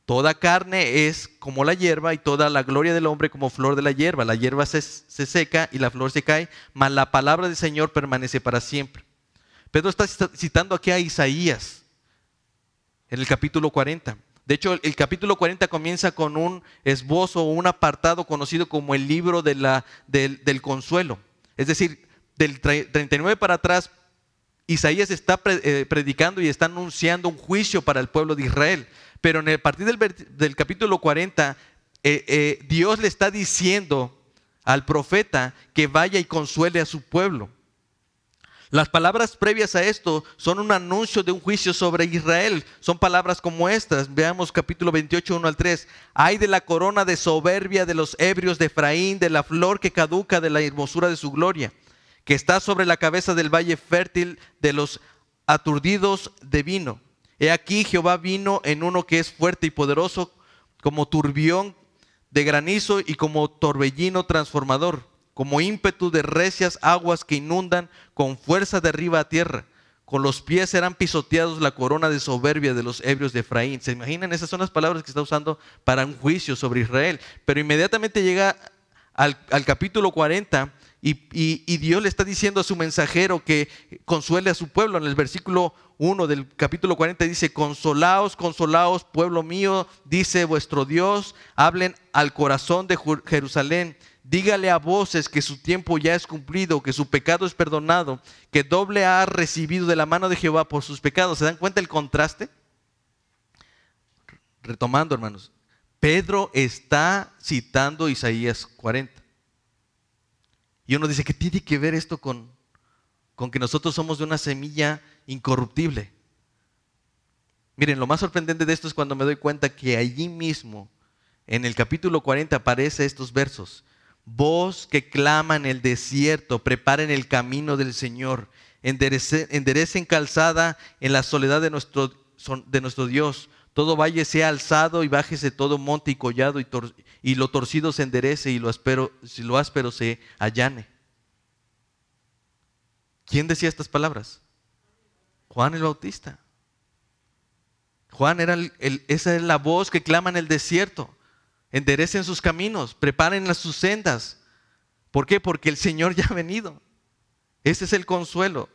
toda carne es como la hierba y toda la gloria del hombre como flor de la hierba. La hierba se, seca y la flor se cae, mas la palabra del Señor permanece para siempre. Pedro está citando aquí a Isaías en el capítulo 40. De hecho, el, capítulo 40 comienza con un esbozo o un apartado conocido como el libro del, del consuelo. Es decir, del 39 para atrás, Isaías está eh, predicando y está anunciando un juicio para el pueblo de Israel. Pero en el partir del, del capítulo 40, eh, eh, Dios le está diciendo al profeta que vaya y consuele a su pueblo. Las palabras previas a esto son un anuncio de un juicio sobre Israel. Son palabras como estas. Veamos capítulo 28, 1 al 3. Hay de la corona de soberbia de los ebrios de Efraín, de la flor que caduca de la hermosura de su gloria, que está sobre la cabeza del valle fértil de los aturdidos de vino. He aquí Jehová vino en uno que es fuerte y poderoso, como turbión de granizo y como torbellino transformador como ímpetu de recias aguas que inundan con fuerza de arriba a tierra. Con los pies serán pisoteados la corona de soberbia de los ebrios de Efraín. ¿Se imaginan? Esas son las palabras que está usando para un juicio sobre Israel. Pero inmediatamente llega al, capítulo 40 y, Dios le está diciendo a su mensajero que consuele a su pueblo. En el versículo 1 del capítulo 40 dice, consolaos, consolaos, pueblo mío, dice vuestro Dios, hablen al corazón de Jerusalén Dígale a voces que su tiempo ya es cumplido, que su pecado es perdonado, que doble ha recibido de la mano de Jehová por sus pecados. ¿Se dan cuenta el contraste? Retomando, hermanos, Pedro está citando Isaías 40. Y uno dice, ¿qué tiene que ver esto con, con que nosotros somos de una semilla incorruptible? Miren, lo más sorprendente de esto es cuando me doy cuenta que allí mismo, en el capítulo 40, aparece estos versos. Voz que clama en el desierto, preparen el camino del Señor, enderecen, calzada en la soledad de nuestro, de nuestro Dios. Todo valle sea alzado y bájese todo monte y collado y, y lo torcido se enderece y lo, áspero, si lo áspero se allane. ¿Quién decía estas palabras? Juan el Bautista. Juan era esa es la voz que clama en el desierto enderecen sus caminos, preparen sus sendas. ¿Por qué? Porque el Señor ya ha venido. Ese es el consuelo.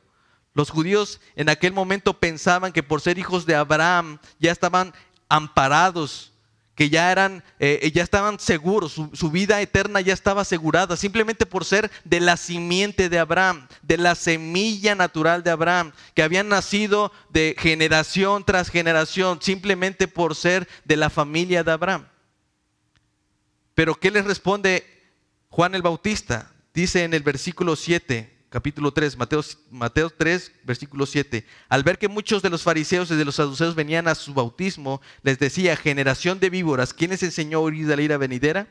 Los judíos en aquel momento pensaban que por ser hijos de Abraham ya estaban amparados, que ya eran, eh, ya estaban seguros, su, su, vida eterna ya estaba asegurada, simplemente por ser de la simiente de Abraham, de la semilla natural de Abraham, que habían nacido de generación tras generación, simplemente por ser de la familia de Abraham. Pero ¿qué les responde Juan el Bautista? Dice en el versículo 7, capítulo 3, Mateo, Mateo 3, versículo 7. Al ver que muchos de los fariseos y de los saduceos venían a su bautismo, les decía, generación de víboras, ¿quién les enseñó a oír de la ira venidera?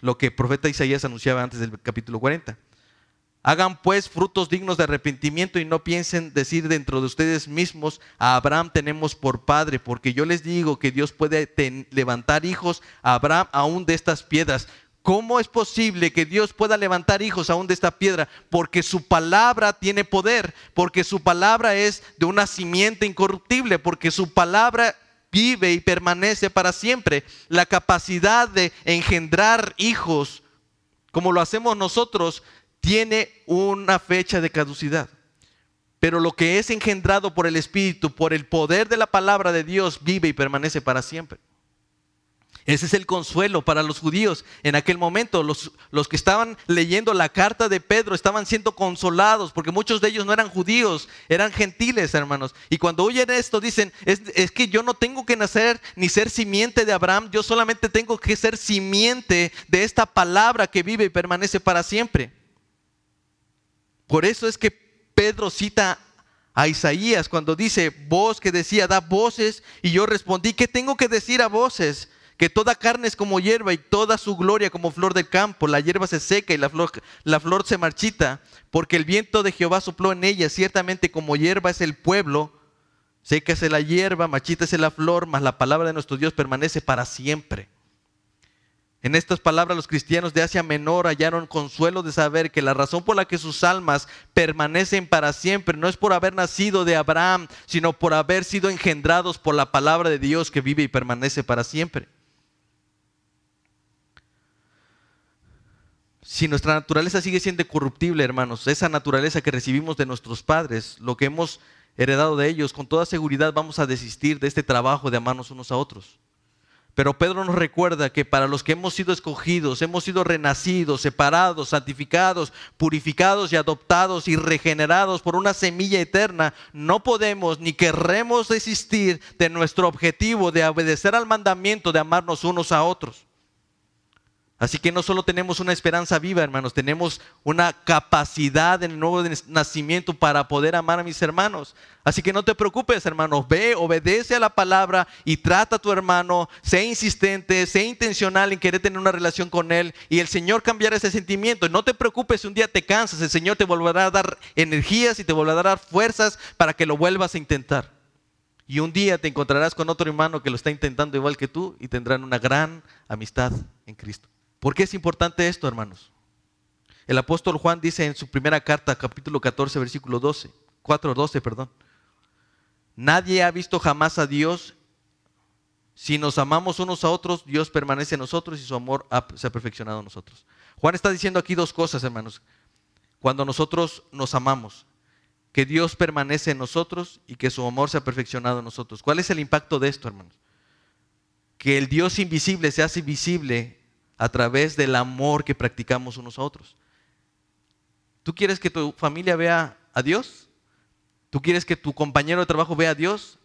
Lo que el profeta Isaías anunciaba antes del capítulo 40. Hagan pues frutos dignos de arrepentimiento y no piensen decir dentro de ustedes mismos, a Abraham tenemos por padre, porque yo les digo que Dios puede levantar hijos a Abraham aún de estas piedras. ¿Cómo es posible que Dios pueda levantar hijos aún de esta piedra? Porque su palabra tiene poder, porque su palabra es de una simiente incorruptible, porque su palabra vive y permanece para siempre. La capacidad de engendrar hijos, como lo hacemos nosotros, tiene una fecha de caducidad. Pero lo que es engendrado por el Espíritu, por el poder de la palabra de Dios, vive y permanece para siempre. Ese es el consuelo para los judíos. En aquel momento, los, los, que estaban leyendo la carta de Pedro estaban siendo consolados, porque muchos de ellos no eran judíos, eran gentiles, hermanos. Y cuando oyen esto, dicen, es, es que yo no tengo que nacer ni ser simiente de Abraham, yo solamente tengo que ser simiente de esta palabra que vive y permanece para siempre. Por eso es que Pedro cita a Isaías cuando dice, voz que decía, da voces, y yo respondí, ¿qué tengo que decir a voces? Que toda carne es como hierba y toda su gloria como flor del campo. La hierba se seca y la flor, la flor se marchita, porque el viento de Jehová sopló en ella. Ciertamente como hierba es el pueblo, seca es la hierba, marchita es la flor, mas la palabra de nuestro Dios permanece para siempre. En estas palabras los cristianos de Asia Menor hallaron consuelo de saber que la razón por la que sus almas permanecen para siempre no es por haber nacido de Abraham, sino por haber sido engendrados por la palabra de Dios que vive y permanece para siempre. Si nuestra naturaleza sigue siendo corruptible, hermanos, esa naturaleza que recibimos de nuestros padres, lo que hemos heredado de ellos, con toda seguridad vamos a desistir de este trabajo de amarnos unos a otros. Pero Pedro nos recuerda que para los que hemos sido escogidos, hemos sido renacidos, separados, santificados, purificados y adoptados y regenerados por una semilla eterna, no podemos ni querremos desistir de nuestro objetivo de obedecer al mandamiento de amarnos unos a otros. Así que no solo tenemos una esperanza viva, hermanos, tenemos una capacidad en el nuevo nacimiento para poder amar a mis hermanos. Así que no te preocupes, hermanos, ve, obedece a la palabra y trata a tu hermano, sé insistente, sé intencional en querer tener una relación con él y el Señor cambiará ese sentimiento. No te preocupes si un día te cansas, el Señor te volverá a dar energías y te volverá a dar fuerzas para que lo vuelvas a intentar. Y un día te encontrarás con otro hermano que lo está intentando igual que tú y tendrán una gran amistad en Cristo. ¿Por qué es importante esto, hermanos? El apóstol Juan dice en su primera carta, capítulo 14, versículo 12, 4, 12, perdón. Nadie ha visto jamás a Dios. Si nos amamos unos a otros, Dios permanece en nosotros y su amor se ha perfeccionado en nosotros. Juan está diciendo aquí dos cosas, hermanos. Cuando nosotros nos amamos, que Dios permanece en nosotros y que su amor se ha perfeccionado en nosotros. ¿Cuál es el impacto de esto, hermanos? Que el Dios invisible se hace visible a través del amor que practicamos unos a otros. ¿Tú quieres que tu familia vea a Dios? ¿Tú quieres que tu compañero de trabajo vea a Dios?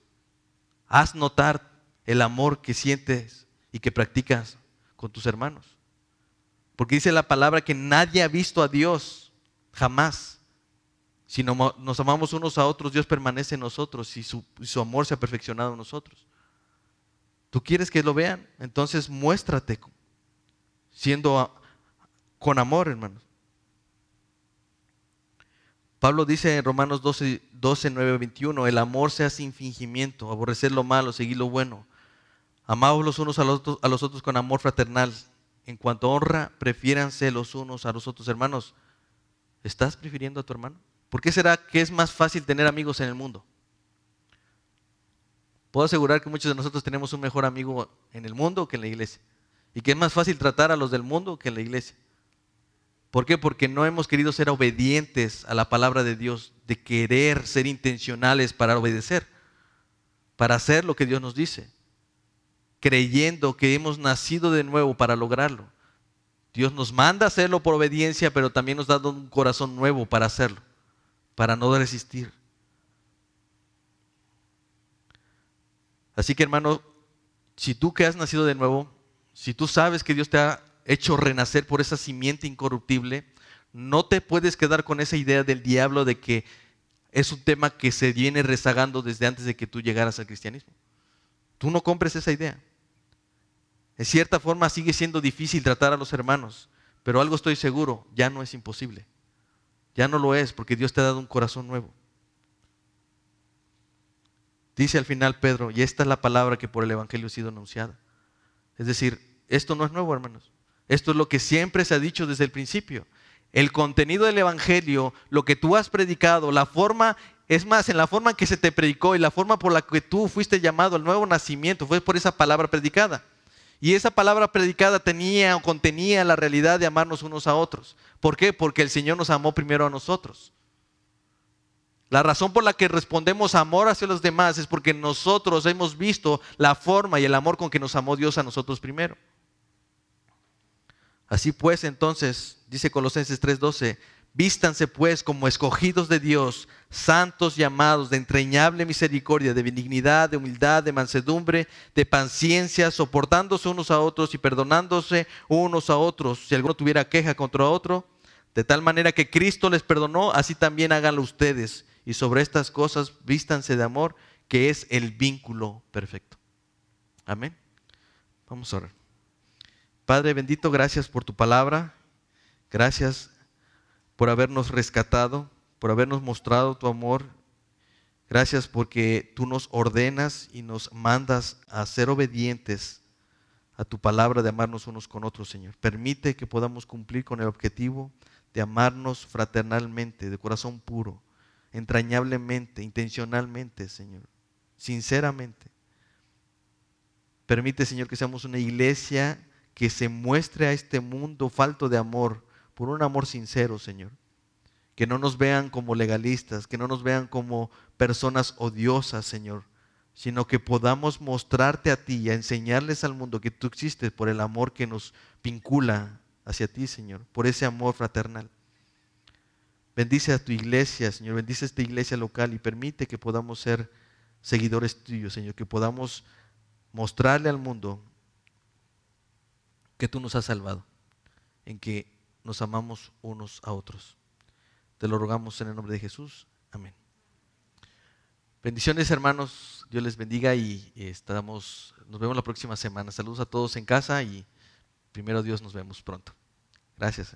Haz notar el amor que sientes y que practicas con tus hermanos. Porque dice la palabra que nadie ha visto a Dios jamás. Si nos amamos unos a otros, Dios permanece en nosotros y su, su amor se ha perfeccionado en nosotros. ¿Tú quieres que lo vean? Entonces muéstrate siendo con amor, hermanos. Pablo dice en Romanos 12, 12, 9, 21, el amor sea sin fingimiento, aborrecer lo malo, seguir lo bueno. Amaos los unos a los, otros, con amor fraternal. En cuanto honra, prefiéranse los unos a los otros. Hermanos, ¿estás prefiriendo a tu hermano? ¿Por qué será que es más fácil tener amigos en el mundo? Puedo asegurar que muchos de nosotros tenemos un mejor amigo en el mundo que en la iglesia. Y que es más fácil tratar a los del mundo que a la iglesia. ¿Por qué? Porque no hemos querido ser obedientes a la palabra de Dios, de querer ser intencionales para obedecer, para hacer lo que Dios nos dice, creyendo que hemos nacido de nuevo para lograrlo. Dios nos manda hacerlo por obediencia, pero también nos da un corazón nuevo para hacerlo, para no resistir. Así que hermano, si tú que has nacido de nuevo, si tú sabes que Dios te ha hecho renacer por esa simiente incorruptible, no te puedes quedar con esa idea del diablo de que es un tema que se viene rezagando desde antes de que tú llegaras al cristianismo. Tú no compres esa idea. En cierta forma sigue siendo difícil tratar a los hermanos, pero algo estoy seguro, ya no es imposible. Ya no lo es porque Dios te ha dado un corazón nuevo. Dice al final Pedro, y esta es la palabra que por el Evangelio ha sido anunciada. Es decir, esto no es nuevo, hermanos. Esto es lo que siempre se ha dicho desde el principio. El contenido del Evangelio, lo que tú has predicado, la forma, es más, en la forma en que se te predicó y la forma por la que tú fuiste llamado al nuevo nacimiento, fue por esa palabra predicada. Y esa palabra predicada tenía o contenía la realidad de amarnos unos a otros. ¿Por qué? Porque el Señor nos amó primero a nosotros. La razón por la que respondemos amor hacia los demás es porque nosotros hemos visto la forma y el amor con que nos amó Dios a nosotros primero. Así pues, entonces, dice Colosenses 3:12, vístanse pues como escogidos de Dios, santos y amados, de entrañable misericordia, de benignidad, de humildad, de mansedumbre, de paciencia, soportándose unos a otros y perdonándose unos a otros, si alguno tuviera queja contra otro, de tal manera que Cristo les perdonó, así también háganlo ustedes y sobre estas cosas vístanse de amor, que es el vínculo perfecto. Amén. Vamos a orar. Padre bendito, gracias por tu palabra. Gracias por habernos rescatado, por habernos mostrado tu amor. Gracias porque tú nos ordenas y nos mandas a ser obedientes a tu palabra de amarnos unos con otros, Señor. Permite que podamos cumplir con el objetivo de amarnos fraternalmente, de corazón puro entrañablemente, intencionalmente, Señor, sinceramente. Permite, Señor, que seamos una iglesia que se muestre a este mundo falto de amor, por un amor sincero, Señor. Que no nos vean como legalistas, que no nos vean como personas odiosas, Señor, sino que podamos mostrarte a ti y a enseñarles al mundo que tú existes por el amor que nos vincula hacia ti, Señor, por ese amor fraternal. Bendice a tu iglesia, Señor. Bendice a esta iglesia local y permite que podamos ser seguidores tuyos, Señor. Que podamos mostrarle al mundo que tú nos has salvado. en que nos amamos unos a otros. Te lo rogamos en el nombre de Jesús. Amén. Bendiciones hermanos, Dios les bendiga y estamos, nos vemos la próxima semana. Saludos a todos en casa y primero Dios nos vemos pronto. Gracias.